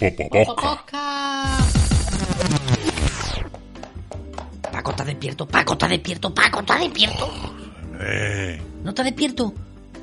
El. Paco, ¿estás despierto? Paco, ¿estás despierto? Paco, ¿estás despierto? Eh, ¿No estás despierto?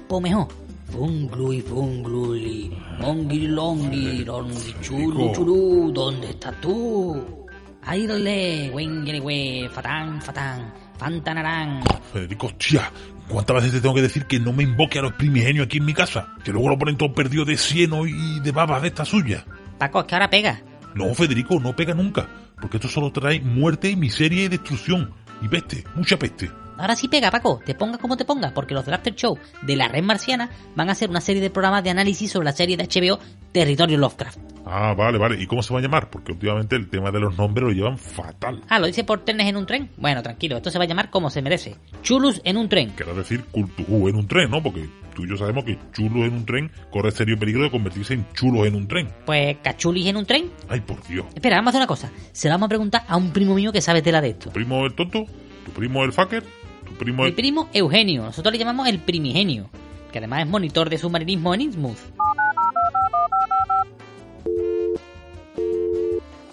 Pues mejor. Funglu y funglu y longi longi, Chico. chulu, ¿dónde estás tú? Aídole, wengere we, fatán, fatán, fantanarán. Federico, hostia, ¿cuántas veces te tengo que decir que no me invoque a los primigenios aquí en mi casa? Que luego lo ponen todo perdido de cieno y de babas de esta suya. Paco, es que ahora pega. No, Federico, no pega nunca. Porque esto solo trae muerte, miseria y destrucción. Y peste, mucha peste. Ahora sí pega, Paco, te pongas como te pongas, porque los del After Show de la Red Marciana van a hacer una serie de programas de análisis sobre la serie de HBO Territorio Lovecraft. Ah, vale, vale. ¿Y cómo se va a llamar? Porque últimamente el tema de los nombres lo llevan fatal. Ah, ¿lo dice por trenes en un tren? Bueno, tranquilo, esto se va a llamar como se merece. Chulus en un tren. Querrá decir cultujú en un tren, ¿no? Porque tú y yo sabemos que chulos en un tren corre serio peligro de convertirse en chulos en un tren. Pues cachulis en un tren. Ay, por Dios. Espera, vamos a hacer una cosa. Se lo vamos a preguntar a un primo mío que sabe tela de esto. ¿Tu primo el tonto? ¿Tu primo el fucker? ¿Tu primo Mi el... primo Eugenio, nosotros le llamamos el primigenio, que además es monitor de submarinismo en Innsmouth.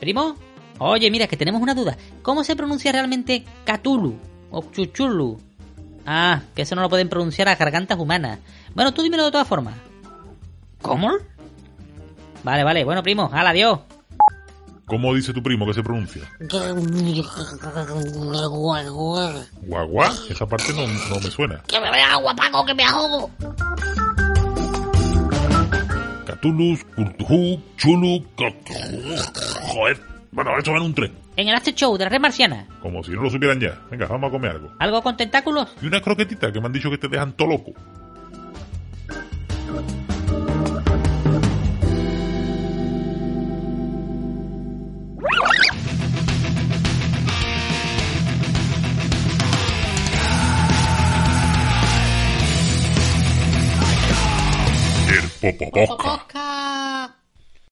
¿Primo? Oye, mira, que tenemos una duda. ¿Cómo se pronuncia realmente Cthulhu o Chuchulu? Ah, que eso no lo pueden pronunciar a gargantas humanas. Bueno, tú dímelo de todas formas. ¿Cómo? Vale, vale, bueno, primo, hala, adiós. ¿Cómo dice tu primo que se pronuncia? Guagua. Esa parte no, no me suena. ¡Que me vea agua, Paco, que me ahogo! Catulus, Curtujú, Chulu... Joder. Bueno, eso va en un tren. En el After Show de la Red Marciana. Como si no lo supieran ya. Venga, vamos a comer algo. ¿Algo con tentáculos? Y unas croquetitas que me han dicho que te dejan todo loco. Popopoca.